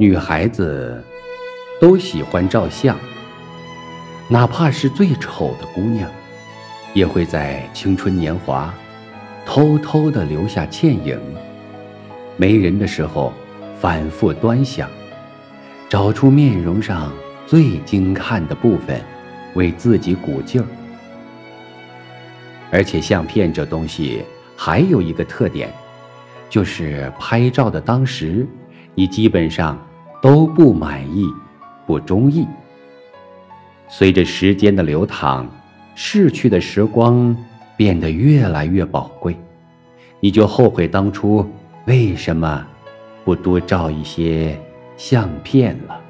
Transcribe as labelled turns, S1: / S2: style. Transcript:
S1: 女孩子都喜欢照相，哪怕是最丑的姑娘，也会在青春年华偷偷地留下倩影。没人的时候，反复端详，找出面容上最精看的部分，为自己鼓劲儿。而且，相片这东西还有一个特点，就是拍照的当时，你基本上。都不满意，不中意。随着时间的流淌，逝去的时光变得越来越宝贵，你就后悔当初为什么不多照一些相片了。